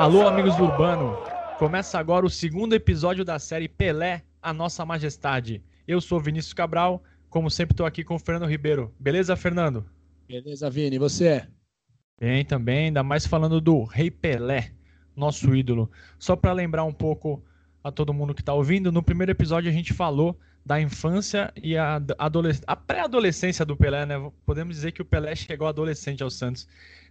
Alô, amigos do Urbano. Começa agora o segundo episódio da série Pelé, a Nossa Majestade. Eu sou Vinícius Cabral, como sempre estou aqui com o Fernando Ribeiro. Beleza, Fernando? Beleza, Vini. E você? é? Bem, também, ainda mais falando do Rei Pelé, nosso ídolo. Só para lembrar um pouco a todo mundo que está ouvindo, no primeiro episódio a gente falou da infância e a, a pré-adolescência do Pelé, né? Podemos dizer que o Pelé chegou adolescente ao Santos.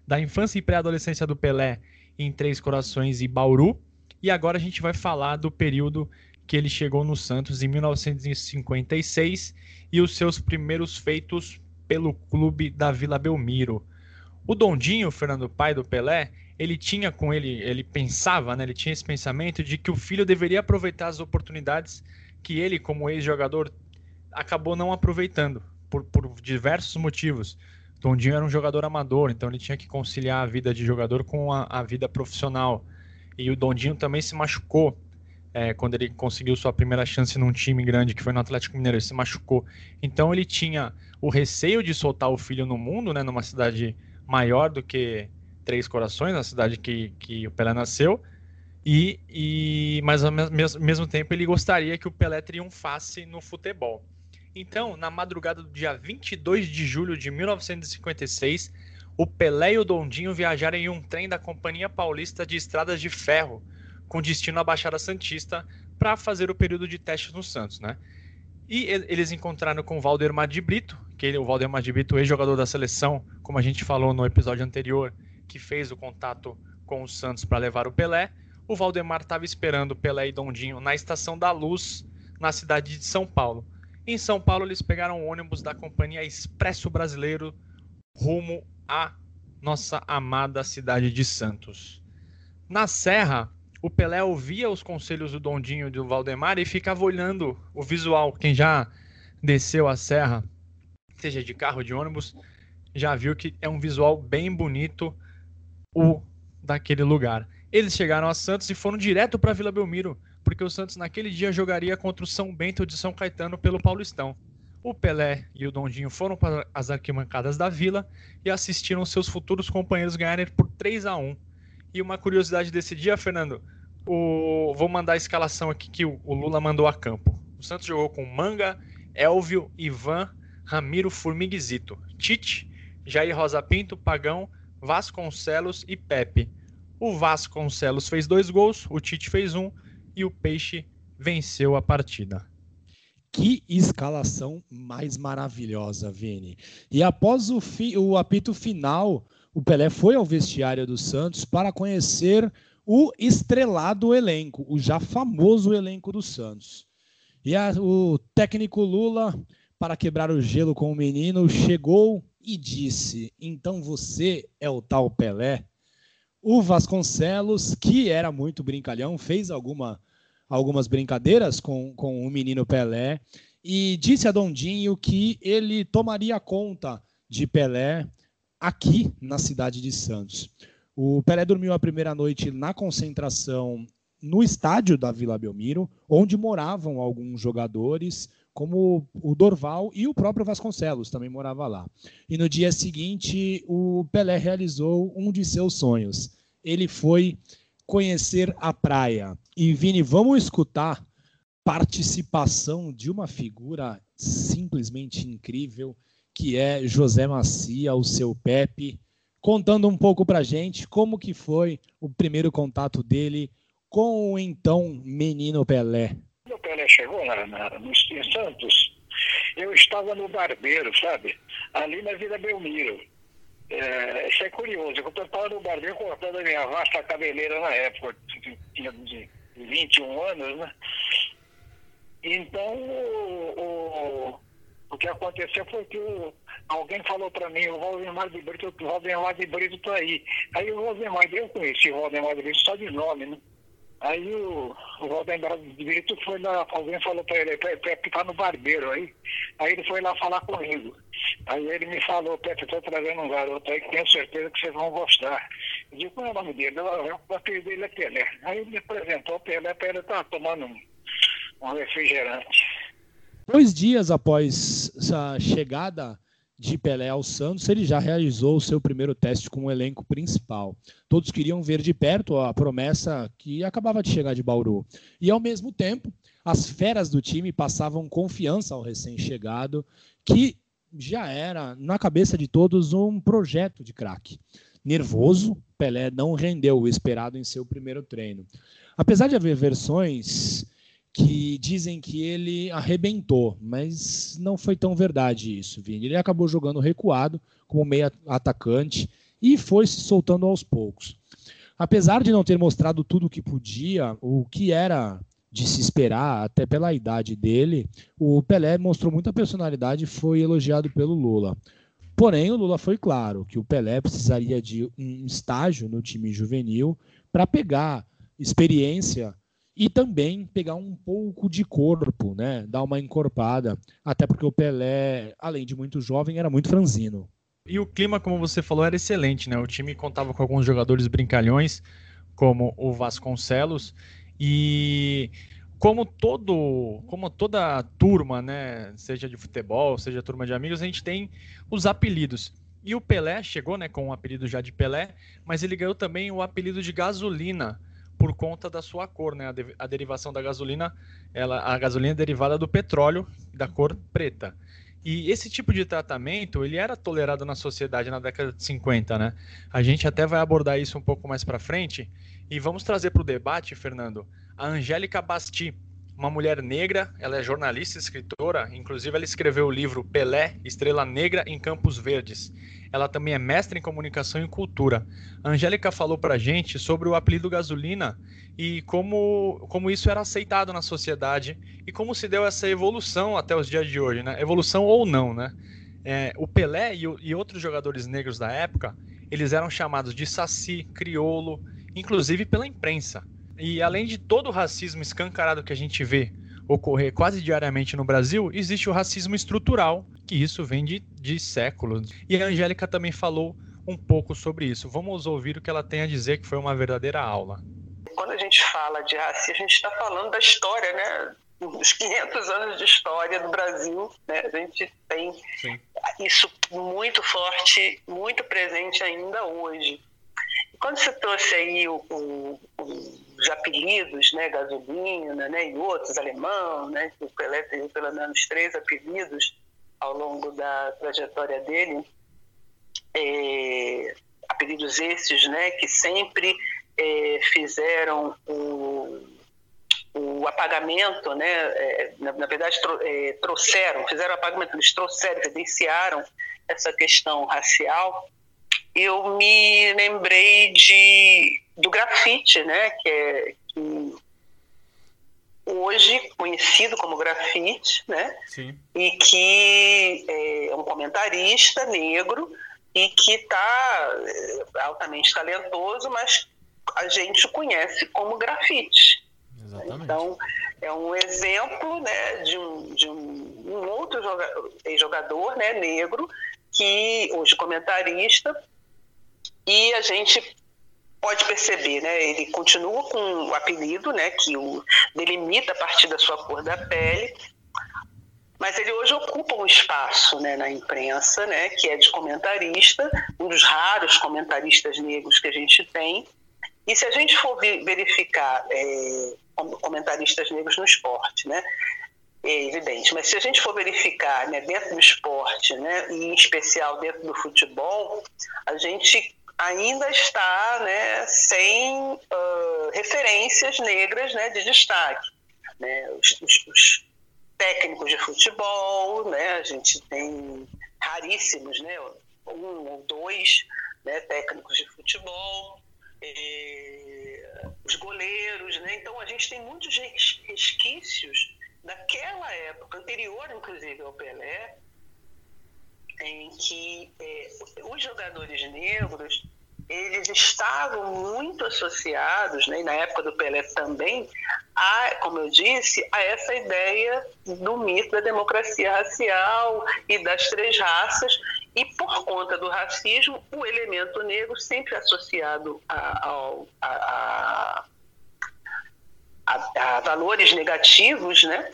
Da infância e pré-adolescência do Pelé em Três Corações e Bauru. E agora a gente vai falar do período que ele chegou no Santos em 1956 e os seus primeiros feitos pelo clube da Vila Belmiro. O Dondinho, Fernando, pai do Pelé, ele tinha com ele, ele pensava, né, ele tinha esse pensamento de que o filho deveria aproveitar as oportunidades que ele, como ex-jogador, acabou não aproveitando por, por diversos motivos. Tondinho era um jogador amador, então ele tinha que conciliar a vida de jogador com a, a vida profissional. E o Dondinho também se machucou é, quando ele conseguiu sua primeira chance num time grande, que foi no Atlético Mineiro, ele se machucou. Então ele tinha o receio de soltar o filho no mundo, né, numa cidade maior do que Três Corações, na cidade que, que o Pelé nasceu, e, e mas ao mesmo, mesmo tempo ele gostaria que o Pelé triunfasse no futebol. Então, na madrugada do dia 22 de julho de 1956, o Pelé e o Dondinho viajaram em um trem da Companhia Paulista de Estradas de Ferro, com destino à Baixada Santista, para fazer o período de testes no Santos, né? E eles encontraram com o Valdemar de Brito, que ele, o Valdemar de Brito, ex-jogador da seleção, como a gente falou no episódio anterior, que fez o contato com o Santos para levar o Pelé. O Valdemar estava esperando Pelé e Dondinho na Estação da Luz, na cidade de São Paulo. Em São Paulo, eles pegaram o ônibus da companhia Expresso Brasileiro rumo à nossa amada cidade de Santos. Na Serra, o Pelé ouvia os conselhos do Dondinho e do Valdemar e ficava olhando o visual. Quem já desceu a serra, seja de carro ou de ônibus, já viu que é um visual bem bonito o daquele lugar. Eles chegaram a Santos e foram direto para Vila Belmiro porque o Santos naquele dia jogaria contra o São Bento de São Caetano pelo Paulistão. O Pelé e o Dondinho foram para as arquibancadas da Vila e assistiram seus futuros companheiros ganharem por 3 a 1 E uma curiosidade desse dia, Fernando, o... vou mandar a escalação aqui que o Lula mandou a campo. O Santos jogou com Manga, Elvio, Ivan, Ramiro Formiguizito, Tite, Jair Rosa Pinto, Pagão, Vasconcelos e Pepe. O Vasconcelos fez dois gols, o Tite fez um e o Peixe venceu a partida. Que escalação mais maravilhosa, Vini. E após o, fi, o apito final, o Pelé foi ao vestiário do Santos para conhecer o estrelado elenco, o já famoso elenco do Santos. E a, o técnico Lula, para quebrar o gelo com o menino, chegou e disse: Então você é o tal Pelé? O Vasconcelos, que era muito brincalhão, fez alguma, algumas brincadeiras com, com o menino Pelé e disse a Dondinho que ele tomaria conta de Pelé aqui na cidade de Santos. O Pelé dormiu a primeira noite na concentração no estádio da Vila Belmiro, onde moravam alguns jogadores, como o Dorval e o próprio Vasconcelos também morava lá. E no dia seguinte, o Pelé realizou um de seus sonhos. Ele foi conhecer a praia. E Vini, vamos escutar participação de uma figura simplesmente incrível, que é José Macia, o seu Pepe, contando um pouco pra gente como que foi o primeiro contato dele com o então menino Pelé Pelé chegou na, na, Santos, eu estava no barbeiro, sabe? Ali na Vila Belmiro. É, isso é curioso, eu estava no barbeiro cortando a minha vasta cabeleira na época, tinha de 21 anos, né? Então, o, o, o que aconteceu foi que o, alguém falou para mim, o Valdemar de Brito, o Valdemar de Brito está aí. Aí o Valdemar, eu conheci o Valdemar de Brito só de nome, né? Aí o, o Valdemar de Brito foi lá, alguém falou para ele, Pepe tá no barbeiro aí. Aí ele foi lá falar comigo. Aí ele me falou, Pepe, estou trazendo um garoto aí que tenho certeza que vocês vão gostar. Eu disse, qual é o nome dele? O apelido dele é Pelé. Aí ele me apresentou o Pelé, Pelé tá tomando um, um refrigerante. Dois dias após essa chegada de Pelé ao Santos, ele já realizou o seu primeiro teste com o elenco principal. Todos queriam ver de perto a promessa que acabava de chegar de Bauru. E ao mesmo tempo, as feras do time passavam confiança ao recém-chegado, que já era, na cabeça de todos, um projeto de craque. Nervoso, Pelé não rendeu o esperado em seu primeiro treino. Apesar de haver versões que dizem que ele arrebentou, mas não foi tão verdade isso, Vini. Ele acabou jogando recuado como meio atacante e foi se soltando aos poucos. Apesar de não ter mostrado tudo o que podia, o que era de se esperar, até pela idade dele, o Pelé mostrou muita personalidade e foi elogiado pelo Lula. Porém, o Lula foi claro que o Pelé precisaria de um estágio no time juvenil para pegar experiência e também pegar um pouco de corpo, né? Dar uma encorpada, até porque o Pelé, além de muito jovem, era muito franzino. E o clima, como você falou, era excelente, né? O time contava com alguns jogadores brincalhões, como o Vasconcelos, e como todo, como toda turma, né, seja de futebol, seja turma de amigos, a gente tem os apelidos. E o Pelé chegou, né, com o apelido já de Pelé, mas ele ganhou também o apelido de Gasolina, por conta da sua cor, né? A, de, a derivação da gasolina, ela, a gasolina é derivada do petróleo da cor preta. E esse tipo de tratamento, ele era tolerado na sociedade na década de 50, né? A gente até vai abordar isso um pouco mais para frente e vamos trazer para o debate, Fernando, a Angélica Basti, uma mulher negra, ela é jornalista e escritora, inclusive ela escreveu o livro Pelé, Estrela Negra em Campos Verdes. Ela também é mestre em comunicação e cultura. A Angélica falou para gente sobre o apelido gasolina e como, como isso era aceitado na sociedade e como se deu essa evolução até os dias de hoje, né? Evolução ou não, né? É, o Pelé e, e outros jogadores negros da época, eles eram chamados de saci, crioulo, inclusive pela imprensa. E além de todo o racismo escancarado que a gente vê ocorrer quase diariamente no Brasil, existe o racismo estrutural, que isso vem de, de séculos. E a Angélica também falou um pouco sobre isso. Vamos ouvir o que ela tem a dizer, que foi uma verdadeira aula. Quando a gente fala de racismo, a gente está falando da história, né? Dos 500 anos de história do Brasil, né? A gente tem Sim. isso muito forte, muito presente ainda hoje. Quando você trouxe aí o, o, os apelidos, né, gasolina, né, e outros, alemão, né, o Pelé teve pelo menos três apelidos ao longo da trajetória dele, é, apelidos esses, né, que sempre é, fizeram o, o apagamento, né, é, na, na, verdade tro, é, trouxeram, fizeram o apagamento, eles trouxeram, evidenciaram essa questão racial. Eu me lembrei de, do grafite, né? Que é que hoje conhecido como grafite, né? Sim. E que é um comentarista negro e que está é, altamente talentoso, mas a gente conhece como grafite. Exatamente. Então, é um exemplo né, de, um, de um, um outro jogador, jogador né, negro que hoje comentarista e a gente pode perceber, né? Ele continua com o apelido, né? Que o delimita a partir da sua cor da pele, mas ele hoje ocupa um espaço né, na imprensa, né, que é de comentarista, um dos raros comentaristas negros que a gente tem. E se a gente for verificar é, comentaristas negros no esporte, né, é evidente, mas se a gente for verificar né, dentro do esporte, né, e em especial dentro do futebol, a gente ainda está né, sem uh, referências negras né, de destaque. Né? Os, os, os, técnicos de futebol, né, a gente tem raríssimos, né, um ou dois né, técnicos de futebol, os goleiros, né? então a gente tem muitos resquícios daquela época, anterior inclusive ao Pelé, em que é, os jogadores negros eles estavam muito associados, né, na época do Pelé também, a, como eu disse, a essa ideia do mito da democracia racial e das três raças, e por conta do racismo, o elemento negro sempre associado a, a, a, a valores negativos, né?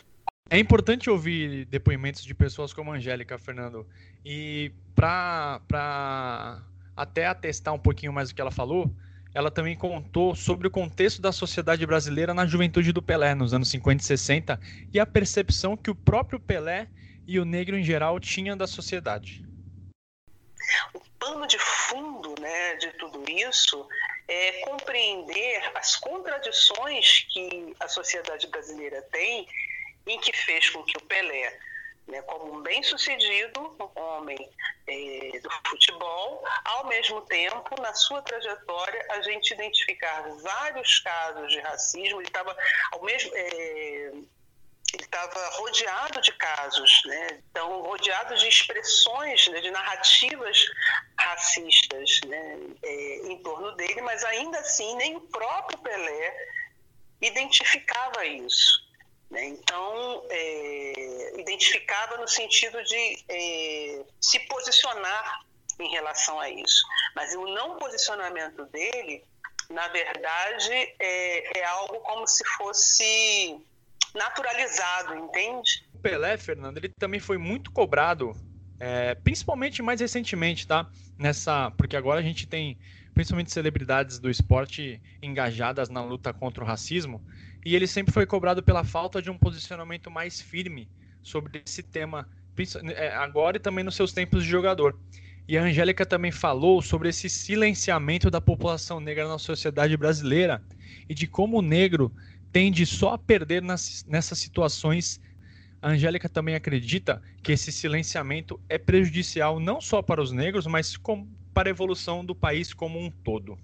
É importante ouvir depoimentos de pessoas como a Angélica, Fernando. E para até atestar um pouquinho mais o que ela falou, ela também contou sobre o contexto da sociedade brasileira na juventude do Pelé, nos anos 50 e 60, e a percepção que o próprio Pelé e o negro em geral tinham da sociedade. O pano de fundo né, de tudo isso é compreender as contradições que a sociedade brasileira tem e que fez com que o Pelé, né, como um bem-sucedido homem é, do futebol, ao mesmo tempo, na sua trajetória, a gente identificar vários casos de racismo. Ele estava ao mesmo é, ele estava rodeado de casos, né? então rodeado de expressões, né, de narrativas racistas né, é, em torno dele, mas ainda assim nem o próprio Pelé identificava isso. Né? Então, é, identificava no sentido de é, se posicionar em relação a isso. Mas o não posicionamento dele, na verdade, é, é algo como se fosse naturalizado, entende? O Pelé, Fernando, ele também foi muito cobrado, é, principalmente mais recentemente, tá? Nessa, porque agora a gente tem principalmente celebridades do esporte engajadas na luta contra o racismo, e ele sempre foi cobrado pela falta de um posicionamento mais firme sobre esse tema, é, agora e também nos seus tempos de jogador. E a Angélica também falou sobre esse silenciamento da população negra na sociedade brasileira e de como o negro tende só a perder nas, nessas situações. A Angélica também acredita que esse silenciamento é prejudicial não só para os negros, mas para a evolução do país como um todo.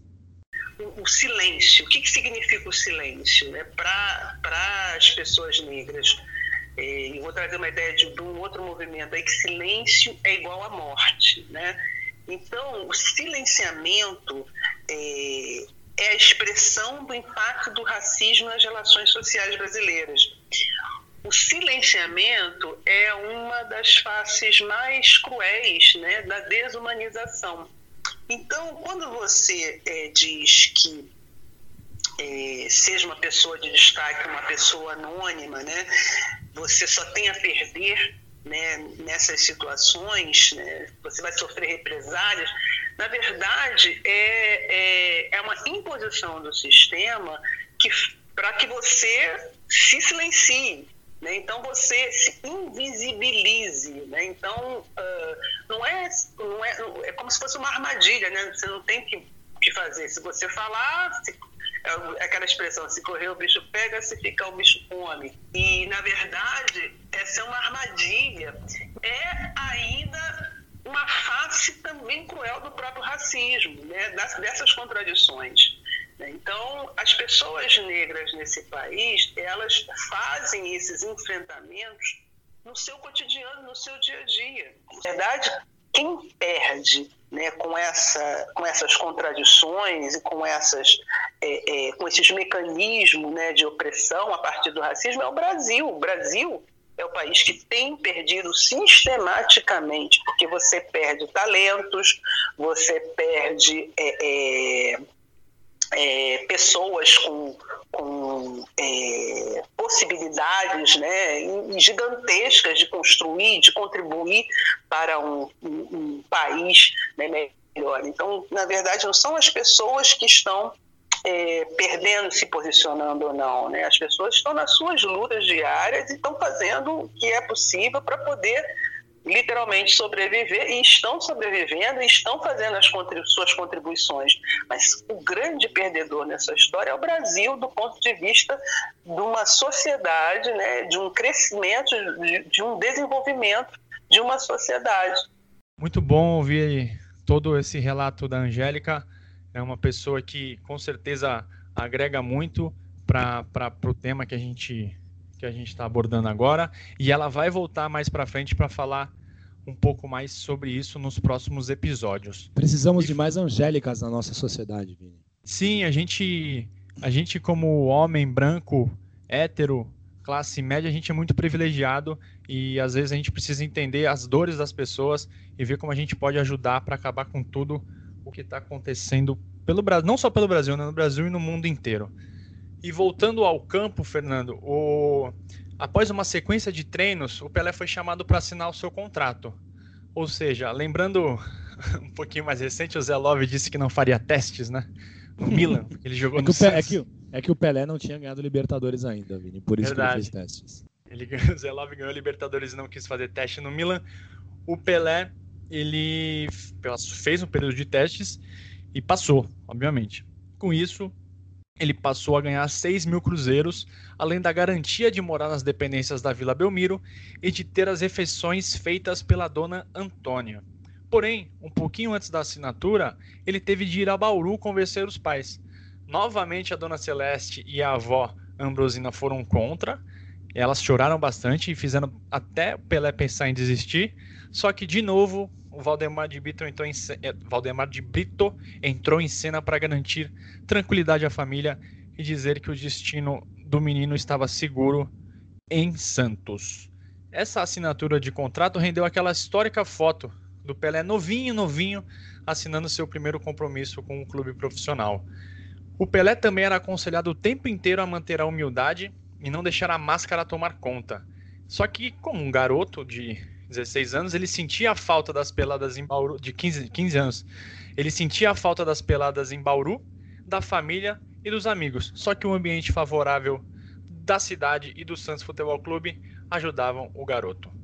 O, silêncio, o que, que significa o silêncio né? para as pessoas negras? É, eu vou trazer uma ideia de, de um outro movimento aí que silêncio é igual à morte, né? Então, o silenciamento é, é a expressão do impacto do racismo nas relações sociais brasileiras. O silenciamento é uma das faces mais cruéis né, da desumanização. Então, quando você é, diz que é, seja uma pessoa de destaque, uma pessoa anônima, né, você só tem a perder né, nessas situações, né, você vai sofrer represálias, na verdade, é, é, é uma imposição do sistema que para que você se silencie. Né? Então, você se invisibilize. Né? Então, uh, não, é, não é, é como se fosse uma armadilha. Né? Você não tem que, que fazer. Se você falar, se, é aquela expressão, se correr o bicho pega, se ficar o bicho come. E, na verdade, essa é uma armadilha. É ainda uma face também cruel do próprio racismo, né? Dessas contradições. Né? Então, as pessoas negras nesse país, elas fazem esses enfrentamentos no seu cotidiano, no seu dia a dia. Na verdade, quem perde né, com, essa, com essas contradições e com, essas, é, é, com esses mecanismos né, de opressão a partir do racismo é o Brasil. O Brasil é o país que tem perdido sistematicamente, porque você perde talentos, você perde é, é, pessoas com, com é, possibilidades né, gigantescas de construir, de contribuir para um, um, um país né, melhor. Então, na verdade, não são as pessoas que estão é, perdendo, se posicionando ou não. Né? As pessoas estão nas suas lutas diárias e estão fazendo o que é possível para poder literalmente sobreviver e estão sobrevivendo e estão fazendo as contribu suas contribuições. Mas o grande perdedor nessa história é o Brasil, do ponto de vista de uma sociedade, né, de um crescimento, de, de um desenvolvimento de uma sociedade. Muito bom ouvir todo esse relato da Angélica é uma pessoa que com certeza agrega muito para o tema que a gente que a gente está abordando agora e ela vai voltar mais para frente para falar um pouco mais sobre isso nos próximos episódios. Precisamos e... de mais angélicas na nossa sociedade, Vini. Sim, a gente a gente como homem branco hétero classe média a gente é muito privilegiado e às vezes a gente precisa entender as dores das pessoas e ver como a gente pode ajudar para acabar com tudo o que está acontecendo pelo Brasil, não só pelo Brasil, né, no Brasil e no mundo inteiro. E voltando ao campo, Fernando, o, após uma sequência de treinos, o Pelé foi chamado para assinar o seu contrato. Ou seja, lembrando um pouquinho mais recente, o Zé Love disse que não faria testes, né? No Milan, ele jogou é no Santos. É que, é que o Pelé não tinha ganhado Libertadores ainda, Vini, por isso Verdade. que ele fez testes. Ele, o Zé Love ganhou Libertadores e não quis fazer teste no Milan. O Pelé, ele fez um período de testes e passou, obviamente. Com isso, ele passou a ganhar 6 mil cruzeiros, além da garantia de morar nas dependências da Vila Belmiro e de ter as refeições feitas pela dona Antônia. Porém, um pouquinho antes da assinatura, ele teve de ir a Bauru convencer os pais. Novamente, a dona Celeste e a avó Ambrosina foram contra. Elas choraram bastante e fizeram até Pelé pensar em desistir. Só que, de novo, o Valdemar de Brito entrou em, é, Valdemar de Brito entrou em cena para garantir tranquilidade à família e dizer que o destino do menino estava seguro em Santos. Essa assinatura de contrato rendeu aquela histórica foto do Pelé novinho, novinho, assinando seu primeiro compromisso com um clube profissional. O Pelé também era aconselhado o tempo inteiro a manter a humildade e não deixar a máscara tomar conta. Só que, como um garoto de 16 anos, ele sentia a falta das peladas em Bauru, de 15, 15 anos, ele sentia a falta das peladas em Bauru, da família e dos amigos. Só que o ambiente favorável da cidade e do Santos Futebol Clube ajudavam o garoto.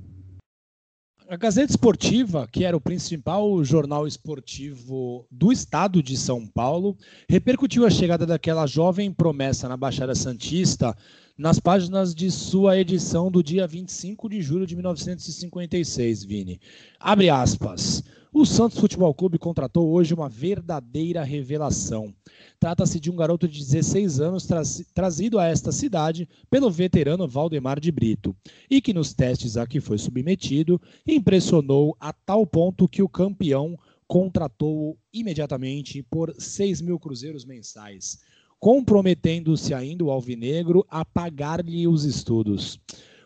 A Gazeta Esportiva, que era o principal jornal esportivo do estado de São Paulo, repercutiu a chegada daquela jovem promessa na Baixada Santista nas páginas de sua edição do dia 25 de julho de 1956, Vini. Abre aspas. O Santos Futebol Clube contratou hoje uma verdadeira revelação. Trata-se de um garoto de 16 anos tra trazido a esta cidade pelo veterano Valdemar de Brito e que nos testes a que foi submetido impressionou a tal ponto que o campeão contratou imediatamente por 6 mil cruzeiros mensais comprometendo-se ainda o alvinegro a pagar-lhe os estudos.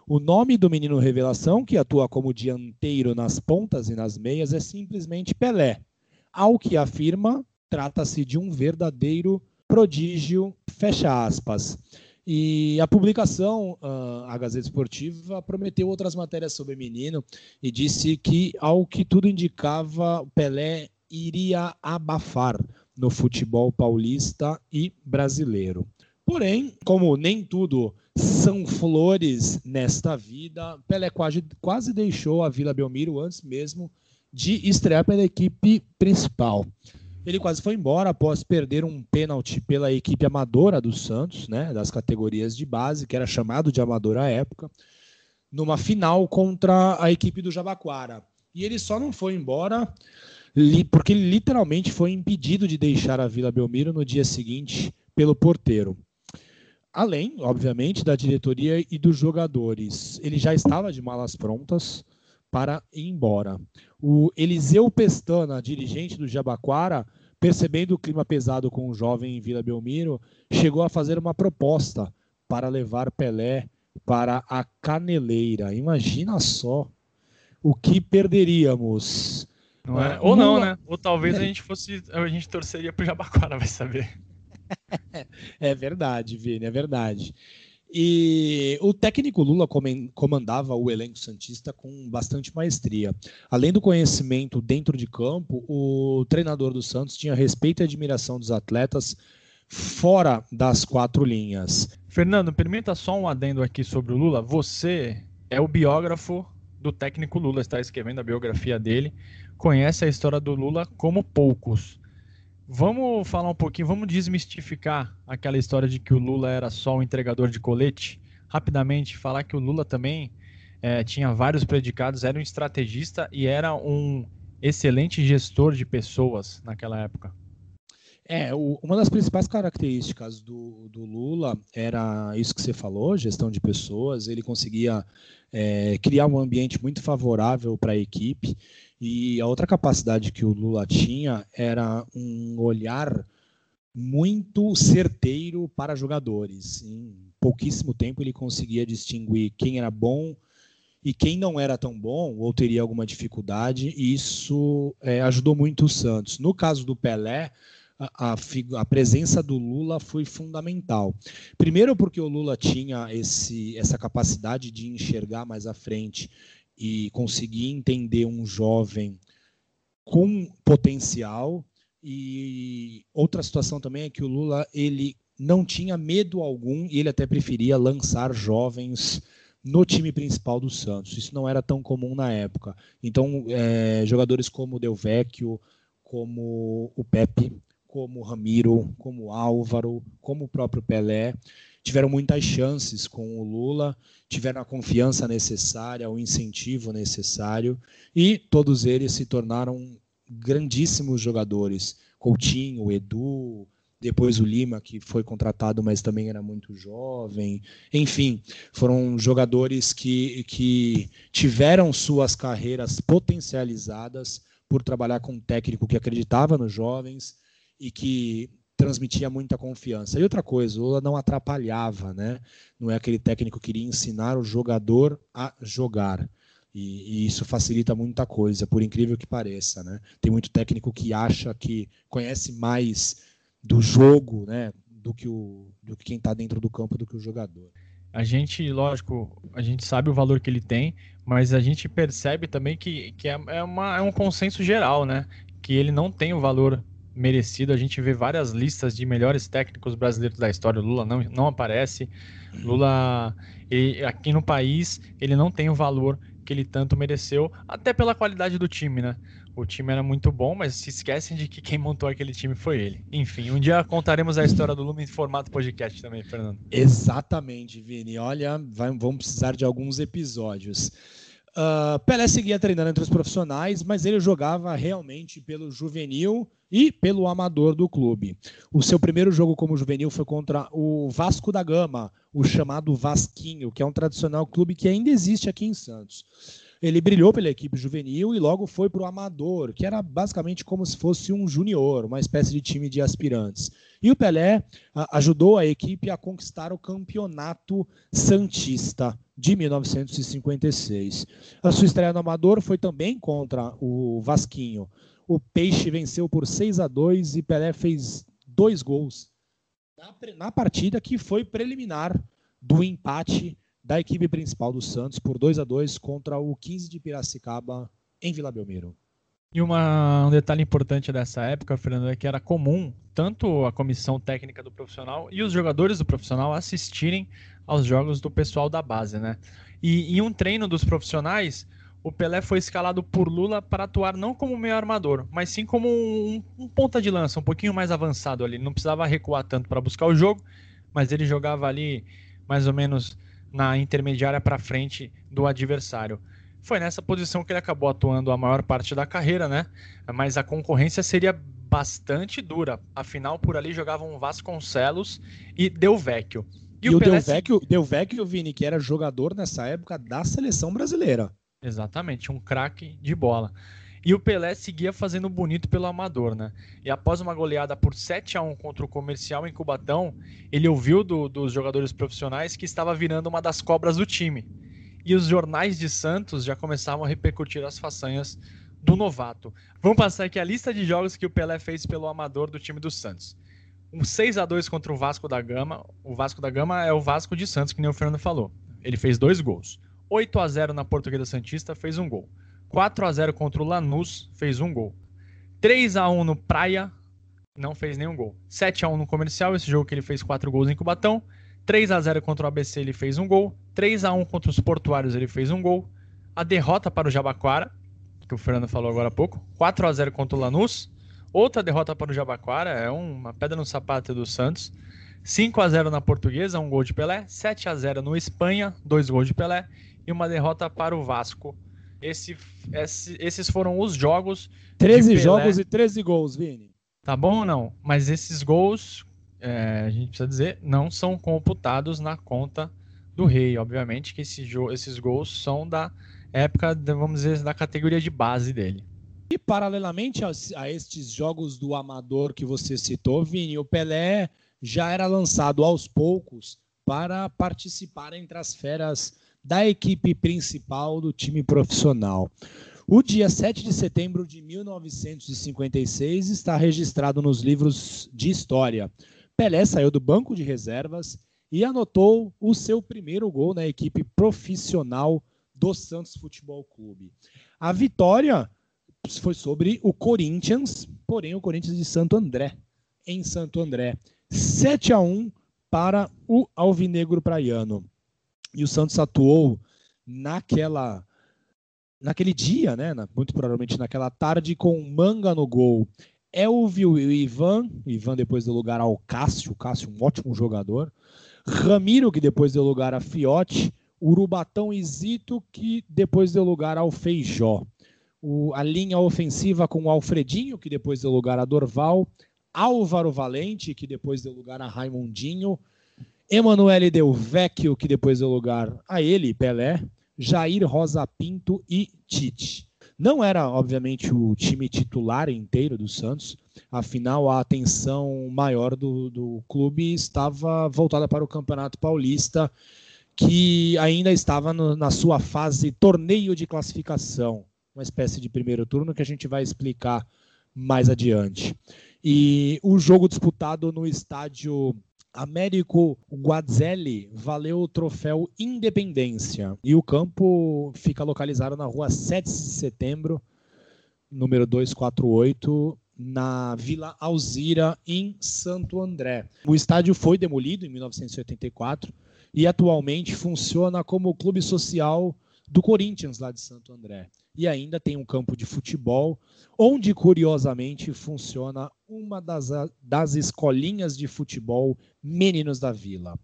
O nome do menino revelação, que atua como dianteiro nas pontas e nas meias, é simplesmente Pelé. Ao que afirma, trata-se de um verdadeiro prodígio, fecha aspas. E a publicação, uh, a Gazeta Esportiva, prometeu outras matérias sobre o menino e disse que, ao que tudo indicava, Pelé iria abafar no futebol paulista e brasileiro. Porém, como nem tudo são flores nesta vida, Pelé quase, quase deixou a Vila Belmiro antes mesmo de estrear pela equipe principal. Ele quase foi embora após perder um pênalti pela equipe amadora do Santos, né, das categorias de base, que era chamado de amador à época, numa final contra a equipe do Jabaquara. E ele só não foi embora porque ele literalmente foi impedido de deixar a Vila Belmiro no dia seguinte pelo porteiro. Além, obviamente, da diretoria e dos jogadores. Ele já estava de malas prontas para ir embora. O Eliseu Pestana, dirigente do Jabaquara, percebendo o clima pesado com o jovem em Vila Belmiro, chegou a fazer uma proposta para levar Pelé para a Caneleira. Imagina só o que perderíamos não é? Ou não, né? Ou talvez a gente fosse. A gente torceria pro Jabaquara, vai saber. é verdade, Vini, é verdade. E o técnico Lula comandava o elenco Santista com bastante maestria. Além do conhecimento dentro de campo, o treinador do Santos tinha respeito e admiração dos atletas fora das quatro linhas. Fernando, permita só um adendo aqui sobre o Lula. Você é o biógrafo do técnico Lula, está escrevendo a biografia dele conhece a história do Lula como poucos. Vamos falar um pouquinho, vamos desmistificar aquela história de que o Lula era só um entregador de colete. Rapidamente, falar que o Lula também é, tinha vários predicados, era um estrategista e era um excelente gestor de pessoas naquela época. É, o, uma das principais características do, do, Lula era isso que você falou, gestão de pessoas. Ele conseguia é, criar um ambiente muito favorável para a equipe. E a outra capacidade que o Lula tinha era um olhar muito certeiro para jogadores. Em pouquíssimo tempo ele conseguia distinguir quem era bom e quem não era tão bom ou teria alguma dificuldade. E isso é, ajudou muito o Santos. No caso do Pelé, a, a, a, presença do Lula foi fundamental. Primeiro, porque o Lula tinha esse, essa capacidade de enxergar mais à frente e conseguir entender um jovem com potencial. E outra situação também é que o Lula ele não tinha medo algum e ele até preferia lançar jovens no time principal do Santos. Isso não era tão comum na época. Então, é, jogadores como o Del Vecchio, como o Pepe, como o Ramiro, como o Álvaro, como o próprio Pelé, tiveram muitas chances com o Lula, tiveram a confiança necessária, o incentivo necessário, e todos eles se tornaram grandíssimos jogadores. Coutinho, Edu, depois o Lima, que foi contratado, mas também era muito jovem. Enfim, foram jogadores que, que tiveram suas carreiras potencializadas por trabalhar com um técnico que acreditava nos jovens, e que transmitia muita confiança. E outra coisa, o Lula não atrapalhava, né? Não é aquele técnico que queria ensinar o jogador a jogar. E, e, isso facilita muita coisa, por incrível que pareça, né? Tem muito técnico que acha que conhece mais do jogo, né? Do que, o, do que quem está dentro do campo do que o jogador. A gente, lógico, a gente sabe o valor que ele tem, mas a gente percebe também que, que é, é, uma, é um consenso geral, né? Que ele não tem o valor merecido. A gente vê várias listas de melhores técnicos brasileiros da história. O Lula não, não aparece. Lula, ele, aqui no país, ele não tem o valor que ele tanto mereceu, até pela qualidade do time, né? O time era muito bom, mas se esquecem de que quem montou aquele time foi ele. Enfim, um dia contaremos a história do Lula em formato podcast também, Fernando. Exatamente, Vini. Olha, vai, vamos precisar de alguns episódios. Uh, Pelé seguia treinando entre os profissionais, mas ele jogava realmente pelo juvenil e pelo amador do clube. O seu primeiro jogo como juvenil foi contra o Vasco da Gama, o chamado Vasquinho, que é um tradicional clube que ainda existe aqui em Santos. Ele brilhou pela equipe juvenil e logo foi para o Amador, que era basicamente como se fosse um junior, uma espécie de time de aspirantes. E o Pelé ajudou a equipe a conquistar o campeonato Santista de 1956. A sua estreia no Amador foi também contra o Vasquinho. O Peixe venceu por 6 a 2 e Pelé fez dois gols na, na partida que foi preliminar do empate da equipe principal do Santos por 2 a 2 contra o 15 de Piracicaba em Vila Belmiro. E uma, um detalhe importante dessa época, Fernando, é que era comum tanto a comissão técnica do profissional e os jogadores do profissional assistirem aos jogos do pessoal da base, né? E em um treino dos profissionais, o Pelé foi escalado por Lula para atuar não como meio armador, mas sim como um, um ponta de lança, um pouquinho mais avançado ali. Ele não precisava recuar tanto para buscar o jogo, mas ele jogava ali mais ou menos na intermediária para frente do adversário. Foi nessa posição que ele acabou atuando a maior parte da carreira, né? Mas a concorrência seria bastante dura. Afinal, por ali jogavam Vasconcelos e Del Vecchio. E, e o, o Del, Vecchio, Del Vecchio, Vini, que era jogador nessa época da seleção brasileira. Exatamente, um craque de bola. E o Pelé seguia fazendo bonito pelo amador, né? E após uma goleada por 7 a 1 contra o Comercial em Cubatão, ele ouviu do, dos jogadores profissionais que estava virando uma das cobras do time. E os jornais de Santos já começavam a repercutir as façanhas do novato. Vamos passar aqui a lista de jogos que o Pelé fez pelo amador do time do Santos. Um 6 a 2 contra o Vasco da Gama. O Vasco da Gama é o Vasco de Santos, que nem o Fernando falou. Ele fez dois gols. 8 a 0 na Portuguesa Santista, fez um gol. 4 a 0 contra o Lanús, fez um gol. 3 a 1 no Praia, não fez nenhum gol. 7 a 1 no Comercial, esse jogo que ele fez 4 gols em Cubatão. 3 a 0 contra o ABC, ele fez um gol. 3 a 1 contra os Portuários, ele fez um gol. A derrota para o Jabaquara, que o Fernando falou agora há pouco. 4 a 0 contra o Lanús. Outra derrota para o Jabaquara, é uma pedra no sapato do Santos. 5 a 0 na Portuguesa, um gol de Pelé. 7 a 0 no Espanha, dois gols de Pelé. E uma derrota para o Vasco, esse, esse, esses foram os jogos. 13 jogos e 13 gols, Vini. Tá bom ou não? Mas esses gols, é, a gente precisa dizer, não são computados na conta do rei. Obviamente que esse esses gols são da época, vamos dizer, da categoria de base dele. E paralelamente a, a estes jogos do amador que você citou, Vini, o Pelé já era lançado aos poucos para participar entre as feras da equipe principal do time profissional. O dia 7 de setembro de 1956 está registrado nos livros de história. Pelé saiu do banco de reservas e anotou o seu primeiro gol na equipe profissional do Santos Futebol Clube. A vitória foi sobre o Corinthians, porém o Corinthians de Santo André, em Santo André. 7 a 1 para o Alvinegro Praiano. E o Santos atuou naquela naquele dia, né, muito provavelmente naquela tarde, com Manga no gol. Elvio e Ivan, Ivan depois deu lugar ao Cássio, Cássio um ótimo jogador. Ramiro, que depois deu lugar a Fiote. Urubatão e Zito, que depois deu lugar ao Feijó. O, a linha ofensiva com o Alfredinho, que depois deu lugar a Dorval. Álvaro Valente, que depois deu lugar a Raimundinho. Emanuele Del Vecchio, que depois deu lugar a ele, Pelé. Jair Rosa Pinto e Tite. Não era, obviamente, o time titular inteiro do Santos, afinal, a atenção maior do, do clube estava voltada para o Campeonato Paulista, que ainda estava no, na sua fase torneio de classificação, uma espécie de primeiro turno que a gente vai explicar mais adiante. E o jogo disputado no estádio Américo Guazelli valeu o troféu Independência. E o campo fica localizado na rua 7 de setembro, número 248, na Vila Alzira, em Santo André. O estádio foi demolido em 1984 e atualmente funciona como clube social do Corinthians, lá de Santo André. E ainda tem um campo de futebol, onde curiosamente funciona uma das, das escolinhas de futebol Meninos da Vila.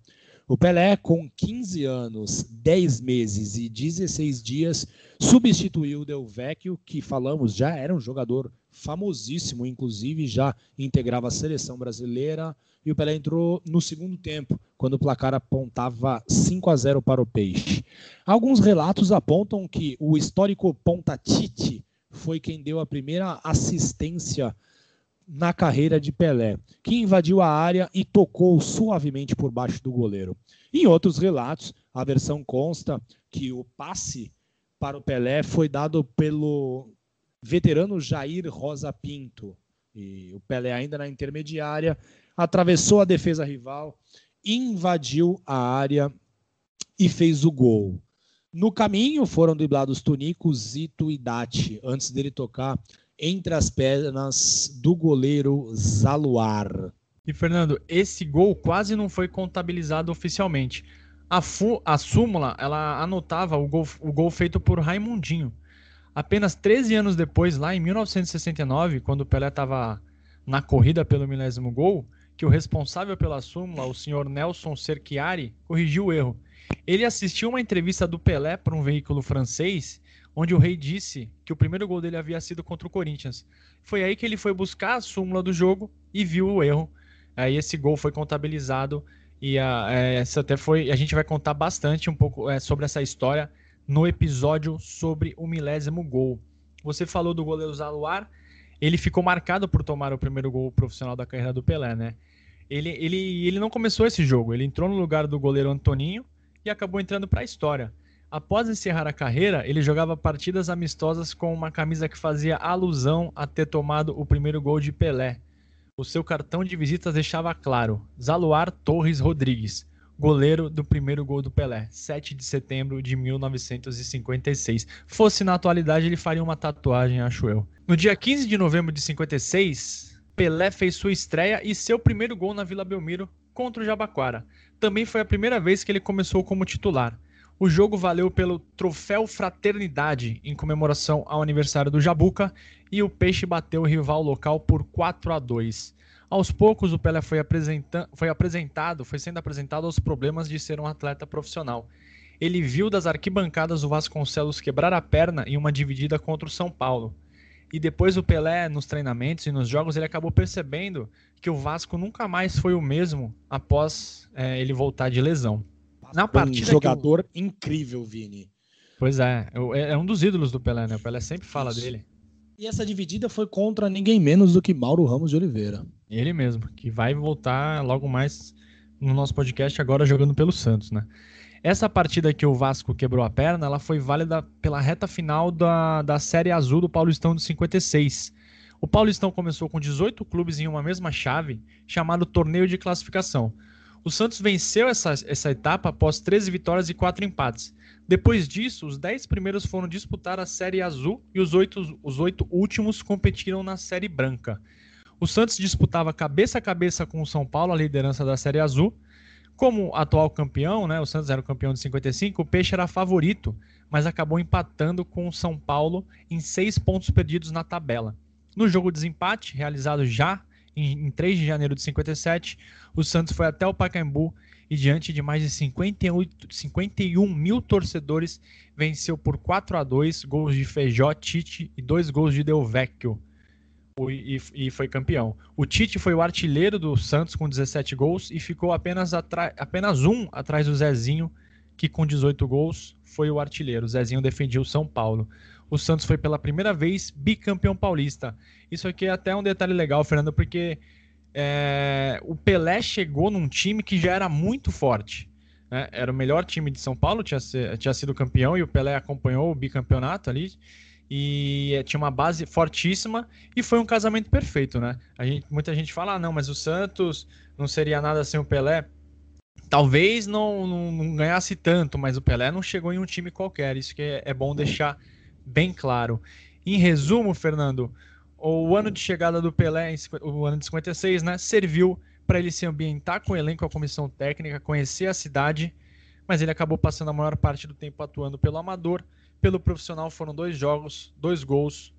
O Pelé, com 15 anos, 10 meses e 16 dias, substituiu o Del Vecchio, que falamos já era um jogador famosíssimo, inclusive já integrava a seleção brasileira, e o Pelé entrou no segundo tempo, quando o placar apontava 5 a 0 para o Peixe. Alguns relatos apontam que o histórico Ponta Tite foi quem deu a primeira assistência na carreira de Pelé, que invadiu a área e tocou suavemente por baixo do goleiro. Em outros relatos, a versão consta que o passe para o Pelé foi dado pelo veterano Jair Rosa Pinto. E o Pelé, ainda na intermediária, atravessou a defesa rival, invadiu a área e fez o gol. No caminho foram driblados Tonico, Zito e Dati, antes dele tocar entre as pernas do goleiro Zaluar. E Fernando, esse gol quase não foi contabilizado oficialmente. A, a súmula ela anotava o gol, o gol feito por Raimundinho. Apenas 13 anos depois, lá em 1969, quando o Pelé estava na corrida pelo milésimo gol, que o responsável pela súmula, o senhor Nelson Cerchiari, corrigiu o erro. Ele assistiu uma entrevista do Pelé para um veículo francês onde o rei disse que o primeiro gol dele havia sido contra o Corinthians. Foi aí que ele foi buscar a súmula do jogo e viu o erro. Aí esse gol foi contabilizado e a, é, essa até foi. A gente vai contar bastante um pouco é, sobre essa história no episódio sobre o milésimo gol. Você falou do goleiro Zaluar, ele ficou marcado por tomar o primeiro gol profissional da carreira do Pelé, né? Ele, ele, ele não começou esse jogo, ele entrou no lugar do goleiro Antoninho e acabou entrando para a história. Após encerrar a carreira, ele jogava partidas amistosas com uma camisa que fazia alusão a ter tomado o primeiro gol de Pelé. O seu cartão de visitas deixava claro: Zaluar Torres Rodrigues, goleiro do primeiro gol do Pelé, 7 de setembro de 1956. Fosse na atualidade, ele faria uma tatuagem, acho eu. No dia 15 de novembro de 56, Pelé fez sua estreia e seu primeiro gol na Vila Belmiro contra o Jabaquara. Também foi a primeira vez que ele começou como titular. O jogo valeu pelo Troféu Fraternidade, em comemoração ao aniversário do Jabuca, e o Peixe bateu o rival local por 4 a 2. Aos poucos, o Pelé foi, foi apresentado, foi sendo apresentado aos problemas de ser um atleta profissional. Ele viu das arquibancadas o Vasconcelos quebrar a perna em uma dividida contra o São Paulo. E depois o Pelé, nos treinamentos e nos jogos, ele acabou percebendo que o Vasco nunca mais foi o mesmo após é, ele voltar de lesão. Na partida um jogador eu... incrível, Vini. Pois é, é, é um dos ídolos do Pelé, né? O Pelé sempre fala Isso. dele. E essa dividida foi contra ninguém menos do que Mauro Ramos de Oliveira. Ele mesmo, que vai voltar logo mais no nosso podcast agora jogando pelo Santos, né? Essa partida que o Vasco quebrou a perna, ela foi válida pela reta final da, da Série Azul do Paulistão de 56. O Paulistão começou com 18 clubes em uma mesma chave, chamado Torneio de Classificação. O Santos venceu essa, essa etapa após 13 vitórias e 4 empates. Depois disso, os 10 primeiros foram disputar a Série Azul e os 8, os 8 últimos competiram na Série Branca. O Santos disputava cabeça a cabeça com o São Paulo a liderança da Série Azul. Como atual campeão, né, o Santos era o campeão de 55, o Peixe era favorito, mas acabou empatando com o São Paulo em seis pontos perdidos na tabela. No jogo de desempate, realizado já em, em 3 de janeiro de 57, o Santos foi até o Pacaembu e, diante de mais de 58, 51 mil torcedores, venceu por 4 a 2 gols de Feijó, Tite e dois gols de Del Vecchio e, e, foi campeão. O Tite foi o artilheiro do Santos com 17 gols e ficou apenas, apenas um atrás do Zezinho, que com 18 gols foi o artilheiro. O Zezinho defendia o São Paulo. O Santos foi pela primeira vez bicampeão paulista. Isso aqui é até um detalhe legal, Fernando, porque é, o Pelé chegou num time que já era muito forte. Né? Era o melhor time de São Paulo, tinha, tinha sido campeão e o Pelé acompanhou o bicampeonato ali e eh, tinha uma base fortíssima e foi um casamento perfeito, né? A gente, muita gente fala, ah, não, mas o Santos não seria nada sem o Pelé. Talvez não, não, não, ganhasse tanto, mas o Pelé não chegou em um time qualquer. Isso que é, é bom deixar bem claro. Em resumo, Fernando, o ano de chegada do Pelé, o ano de 56, né, serviu para ele se ambientar com o elenco, a comissão técnica, conhecer a cidade, mas ele acabou passando a maior parte do tempo atuando pelo amador pelo profissional foram dois jogos, dois gols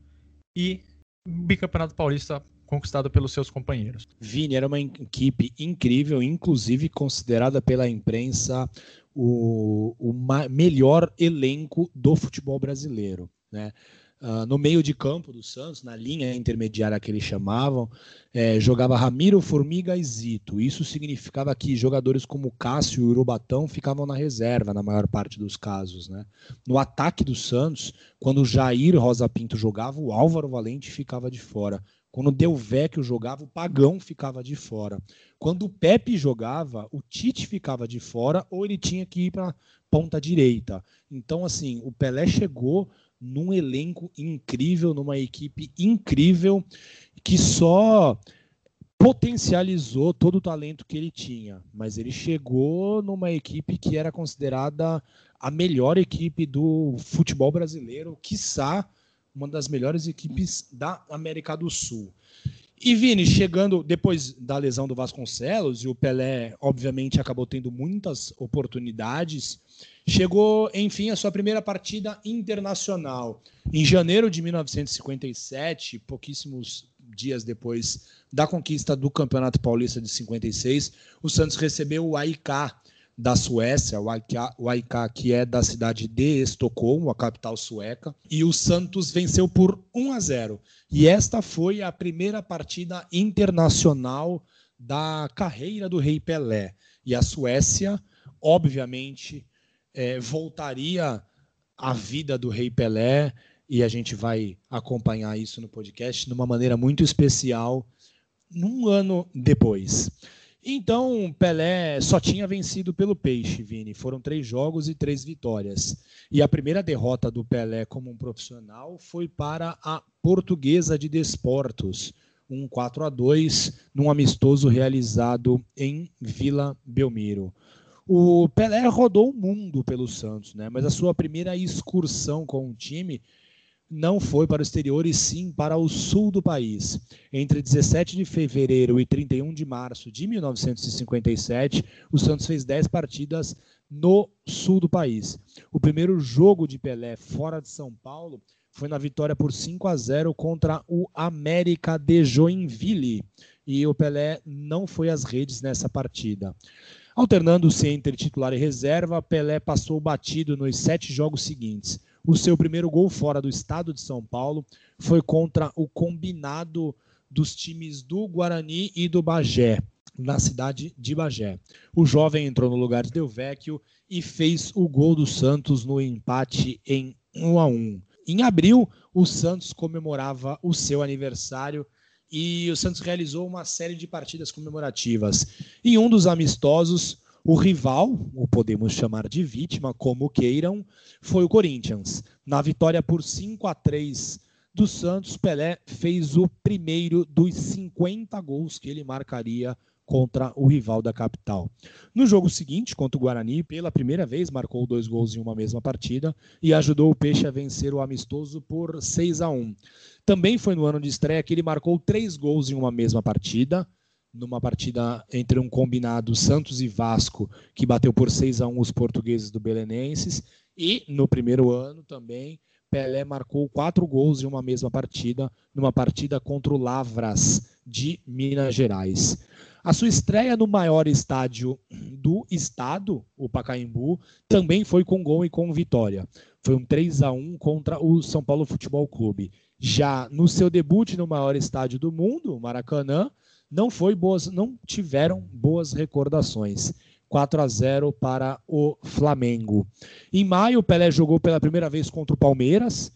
e bicampeonato paulista conquistado pelos seus companheiros. Vini era uma equipe incrível, inclusive considerada pela imprensa o, o melhor elenco do futebol brasileiro. Né? Uh, no meio de campo do Santos, na linha intermediária que eles chamavam, é, jogava Ramiro, Formiga e Zito. Isso significava que jogadores como Cássio e Urubatão ficavam na reserva, na maior parte dos casos. Né? No ataque do Santos, quando Jair Rosa Pinto jogava, o Álvaro Valente ficava de fora. Quando o Delvecchio jogava, o Pagão ficava de fora. Quando o Pepe jogava, o Tite ficava de fora ou ele tinha que ir para ponta direita. Então, assim, o Pelé chegou num elenco incrível, numa equipe incrível, que só potencializou todo o talento que ele tinha, mas ele chegou numa equipe que era considerada a melhor equipe do futebol brasileiro, quiçá uma das melhores equipes da América do Sul. E Vini, chegando depois da lesão do Vasconcelos, e o Pelé, obviamente, acabou tendo muitas oportunidades, chegou, enfim, a sua primeira partida internacional. Em janeiro de 1957, pouquíssimos dias depois da conquista do Campeonato Paulista de 56, o Santos recebeu o AIK da Suécia, o AIK, que é da cidade de Estocolmo, a capital sueca, e o Santos venceu por 1 a 0. E esta foi a primeira partida internacional da carreira do Rei Pelé. E a Suécia, obviamente, é, voltaria à vida do Rei Pelé, e a gente vai acompanhar isso no podcast de uma maneira muito especial, num ano depois. Então, Pelé só tinha vencido pelo Peixe, Vini. Foram três jogos e três vitórias. E a primeira derrota do Pelé como um profissional foi para a Portuguesa de Desportos, um 4 a 2 num amistoso realizado em Vila Belmiro. O Pelé rodou o mundo pelo Santos, né? Mas a sua primeira excursão com o time não foi para o exterior e sim para o sul do país. Entre 17 de fevereiro e 31 de março de 1957, o Santos fez 10 partidas no sul do país. O primeiro jogo de Pelé fora de São Paulo foi na vitória por 5 a 0 contra o América de Joinville. E o Pelé não foi às redes nessa partida. Alternando-se entre titular e reserva, Pelé passou batido nos sete jogos seguintes. O seu primeiro gol fora do estado de São Paulo foi contra o combinado dos times do Guarani e do Bagé, na cidade de Bagé. O jovem entrou no lugar de Delvecchio e fez o gol do Santos no empate em 1 a 1. Em abril, o Santos comemorava o seu aniversário e o Santos realizou uma série de partidas comemorativas. Em um dos amistosos, O rival, o podemos chamar de vítima, como queiram, foi o Corinthians. Na vitória por 5 a 3 do Santos, Pelé fez o primeiro dos 50 gols que ele marcaria contra o rival da capital. No jogo seguinte, contra o Guarani, pela primeira vez marcou dois gols em uma mesma partida e ajudou o Peixe a vencer o amistoso por 6 a 1. Também foi no ano de estreia que ele marcou três gols em uma mesma partida, numa partida entre um combinado Santos e Vasco, que bateu por 6 a 1 os portugueses do Belenenses, e no primeiro ano também Pelé marcou quatro gols em uma mesma partida, numa partida contra o Lavras de Minas Gerais. A sua estreia no maior estádio do estado, o Pacaembu, também foi com gol e com vitória. Foi um 3 a 1 contra o São Paulo Futebol Clube. Já no seu debut no maior estádio do mundo, o Maracanã, não foi boas, não tiveram boas recordações. 4 a 0 para o Flamengo. Em maio, o Pelé jogou pela primeira vez contra o Palmeiras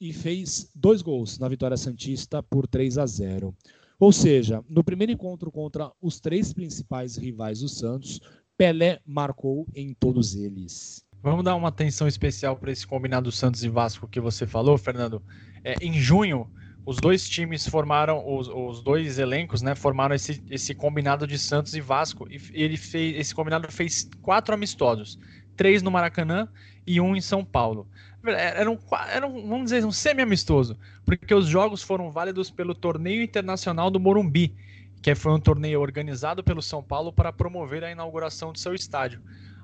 e fez dois gols na vitória santista por 3 a 0. Ou seja, no primeiro encontro contra os três principais rivais do Santos, Pelé marcou em todos eles. Vamos dar uma atenção especial para esse combinado Santos e Vasco que você falou, Fernando. É, em junho, os dois times formaram, os, os, dois elencos, né, formaram esse, esse combinado de Santos e Vasco. E ele fez, esse combinado fez quatro amistosos, três no Maracanã e um em São Paulo. Era um, era um vamos dizer, um semi-amistoso, porque os jogos foram válidos pelo Torneio Internacional do Morumbi, que foi um torneio organizado pelo São Paulo para promover a inauguração de seu estádio.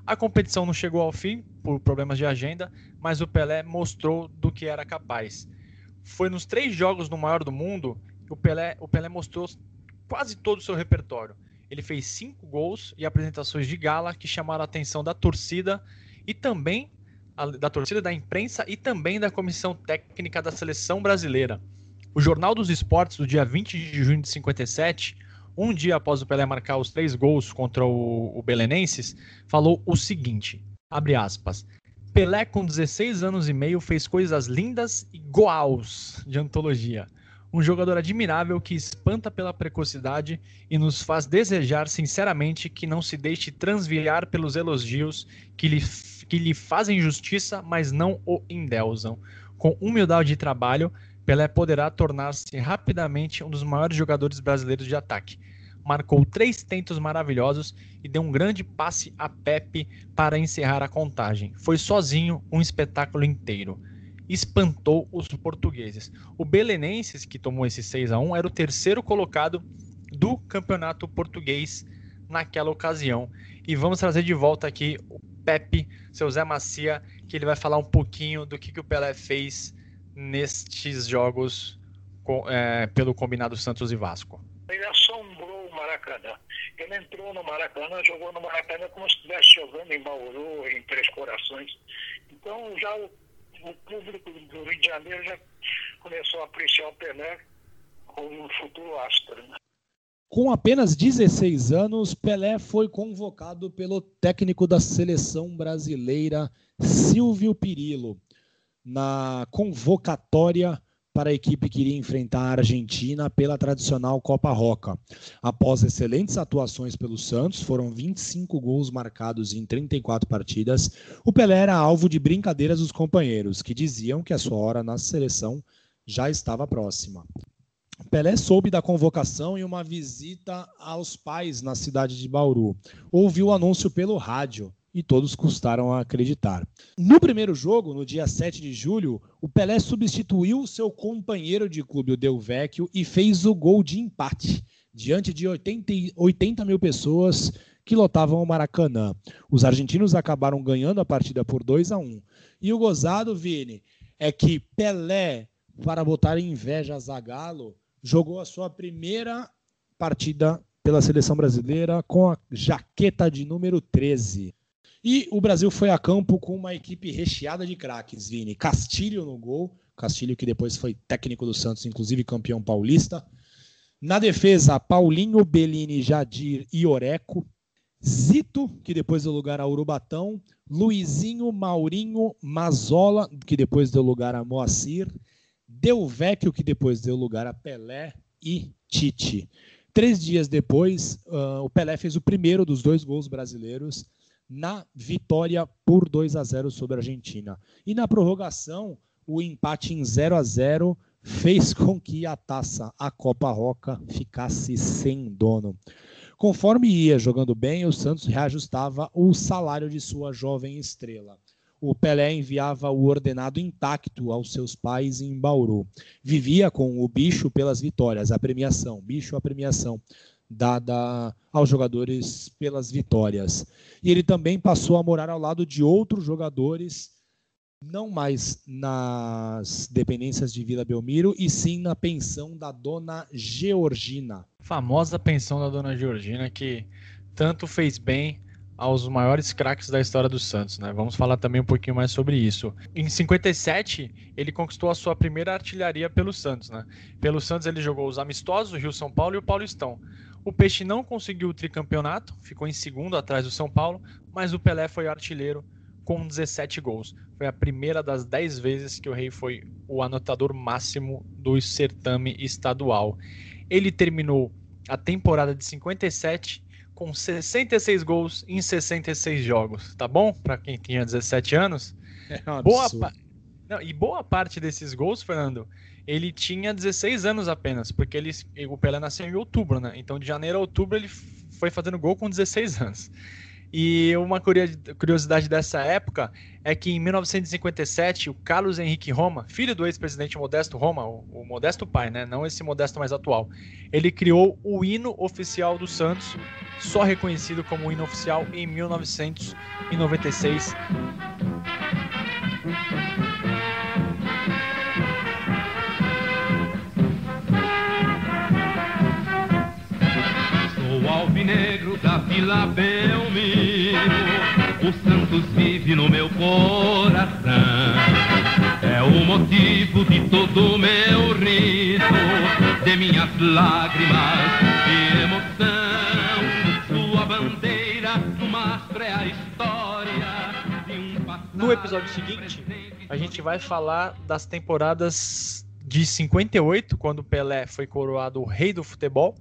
A competição não chegou ao fim por problemas de agenda, mas o Pelé mostrou do que era capaz. Foi nos três jogos no maior do mundo que o Pelé, o Pelé mostrou quase todo o seu repertório. Ele fez cinco gols e apresentações de gala que chamaram a atenção da torcida e também da torcida da imprensa e também da comissão técnica da seleção brasileira. O Jornal dos Esportes, do dia 20 de junho de 57, um dia após o Pelé marcar os três gols contra o, o Belenenses, falou o seguinte: abre aspas. Pelé, com 16 anos e meio, fez coisas lindas e goaus de antologia. Um jogador admirável que espanta pela precocidade e nos faz desejar sinceramente que não se deixe transviar pelos elogios que lhe, que lhe fazem justiça, mas não o endeusam. Com humildade de trabalho, Pelé poderá tornar-se rapidamente um dos maiores jogadores brasileiros de ataque marcou três tentos maravilhosos e deu um grande passe a Pepe para encerrar a contagem. Foi sozinho um espetáculo inteiro. Espantou os portugueses. O Belenenses, que tomou esse 6 a 1 era o terceiro colocado do campeonato português naquela ocasião. E vamos trazer de volta aqui o Pepe, seu Zé Macia, que ele vai falar um pouquinho do que, que o Pelé fez nestes jogos com, é, pelo combinado Santos e Vasco. Ele assombrou Maracanã. Ele entrou no Maracanã, jogou no Maracanã como se estivesse jogando em Bauru, em Três Corações. Então já o, o público do Rio de Janeiro já começou a apreciar o Pelé como um futuro astro. Né? Com apenas 16 anos, Pelé foi convocado pelo técnico da seleção brasileira, Silvio Pirillo, na convocatória para a equipe que iria enfrentar a Argentina pela tradicional Copa Roca. Após excelentes atuações pelo Santos, foram 25 gols marcados em 34 partidas. O Pelé era alvo de brincadeiras dos companheiros, que diziam que a sua hora na seleção já estava próxima. Pelé soube da convocação em uma visita aos pais na cidade de Bauru. Ouviu o anúncio pelo rádio e todos custaram a acreditar. No primeiro jogo, no dia 7 de julho, o Pelé substituiu seu companheiro de clube, o Del Vecchio, e fez o gol de empate diante de 80, 80 mil pessoas que lotavam o Maracanã. Os argentinos acabaram ganhando a partida por 2 a 1. E o gozado, Vini, é que Pelé, para botar inveja a Zagallo, jogou a sua primeira partida pela seleção brasileira com a jaqueta de número 13. E o Brasil foi a campo com uma equipe recheada de craques, Vini. Castilho no gol, Castilho que depois foi técnico do Santos, inclusive campeão paulista. Na defesa, Paulinho, Bellini, Jadir e Oreco. Zito, que depois deu lugar a Urubatão. Luizinho, Maurinho, Mazola, que depois deu lugar a Moacir. Del Vecchio, que depois deu lugar a Pelé e Tite. Três dias depois, uh, o Pelé fez o primeiro dos dois gols brasileiros na vitória por 2 a 0 sobre a Argentina. E na prorrogação, o empate em 0 a 0 fez com que a taça, a Copa Roca, ficasse sem dono. Conforme ia jogando bem, o Santos reajustava o salário de sua jovem estrela. O Pelé enviava o ordenado intacto aos seus pais em Bauru. Vivia com o bicho pelas vitórias, a premiação, bicho a premiação dada aos jogadores pelas vitórias. E ele também passou a morar ao lado de outros jogadores não mais nas dependências de Vila Belmiro, e sim na pensão da dona Georgina. Famosa pensão da dona Georgina que tanto fez bem aos maiores craques da história do Santos, né? Vamos falar também um pouquinho mais sobre isso. Em 57, ele conquistou a sua primeira artilharia pelo Santos, né? Pelo Santos ele jogou os amistosos, o Rio São Paulo e o Paulistão. O Peixe não conseguiu o tricampeonato, ficou em segundo atrás do São Paulo, mas o Pelé foi artilheiro com 17 gols. Foi a primeira das 10 vezes que o Rei foi o anotador máximo do certame estadual. Ele terminou a temporada de 57 com 66 gols em 66 jogos, tá bom? Para quem tinha 17 anos. É um boa Não, e boa parte desses gols, Fernando, ele tinha 16 anos apenas, porque ele, o Pelé nasceu em outubro, né? Então de janeiro a outubro ele foi fazendo gol com 16 anos. E uma curiosidade dessa época é que em 1957 o Carlos Henrique Roma, filho do ex-presidente Modesto Roma, o, o, Modesto pai, né, não esse Modesto mais atual, ele criou o hino oficial do Santos, só reconhecido como hino oficial em 1996. alvinegro da Vila Belmiro, o Santos vive no meu coração. É o motivo de todo o meu riso, de minhas lágrimas de emoção. Sua bandeira do mastro é a história de um passado. No episódio seguinte, a gente vai falar das temporadas de 58, quando Pelé foi coroado o rei do futebol,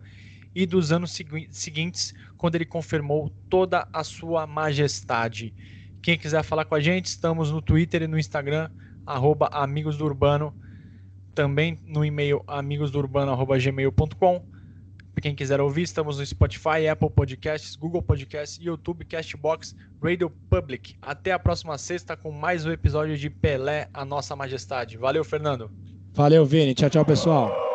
e dos anos seguintes, quando ele confirmou toda a sua majestade. Quem quiser falar com a gente, estamos no Twitter e no Instagram, arroba Amigos do Urbano, também no e-mail amigosdourbano.gmail.com. Quem quiser ouvir, estamos no Spotify, Apple Podcasts, Google Podcasts, YouTube, Castbox, Radio Public. Até a próxima sexta com mais um episódio de Pelé, a Nossa Majestade. Valeu, Fernando. Valeu, Vini. Tchau, tchau, pessoal.